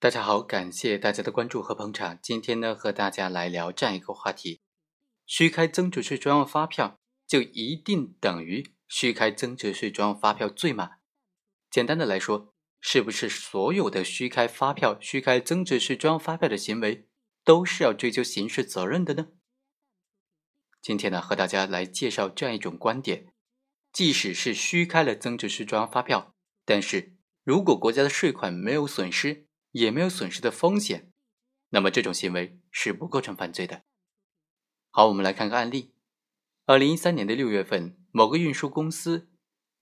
大家好，感谢大家的关注和捧场。今天呢，和大家来聊这样一个话题：虚开增值税专用发票，就一定等于虚开增值税专用发票罪吗？简单的来说，是不是所有的虚开发票、虚开增值税专用发票的行为都是要追究刑事责任的呢？今天呢，和大家来介绍这样一种观点：即使是虚开了增值税专用发票，但是如果国家的税款没有损失，也没有损失的风险，那么这种行为是不构成犯罪的。好，我们来看个案例：二零一三年的六月份，某个运输公司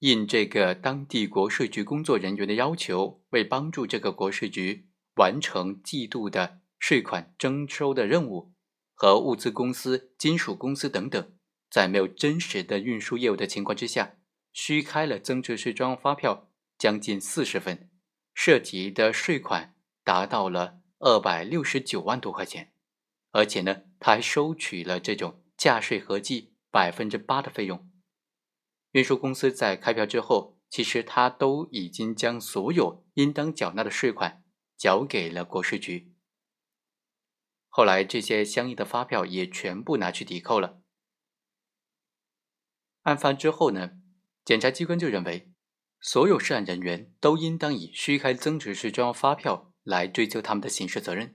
应这个当地国税局工作人员的要求，为帮助这个国税局完成季度的税款征收的任务，和物资公司、金属公司等等，在没有真实的运输业务的情况之下，虚开了增值税专用发票将近四十份，涉及的税款。达到了二百六十九万多块钱，而且呢，他还收取了这种价税合计百分之八的费用。运输公司在开票之后，其实他都已经将所有应当缴纳的税款缴给了国税局。后来这些相应的发票也全部拿去抵扣了。案发之后呢，检察机关就认为，所有涉案人员都应当以虚开增值税专用发票。来追究他们的刑事责任，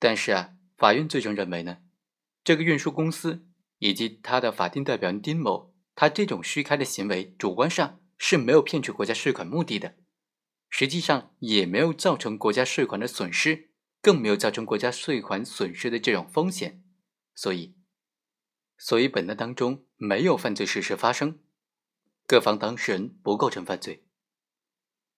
但是啊，法院最终认为呢，这个运输公司以及他的法定代表人丁某，他这种虚开的行为，主观上是没有骗取国家税款目的的，实际上也没有造成国家税款的损失，更没有造成国家税款损失的这种风险，所以，所以本案当中没有犯罪事实发生，各方当事人不构成犯罪。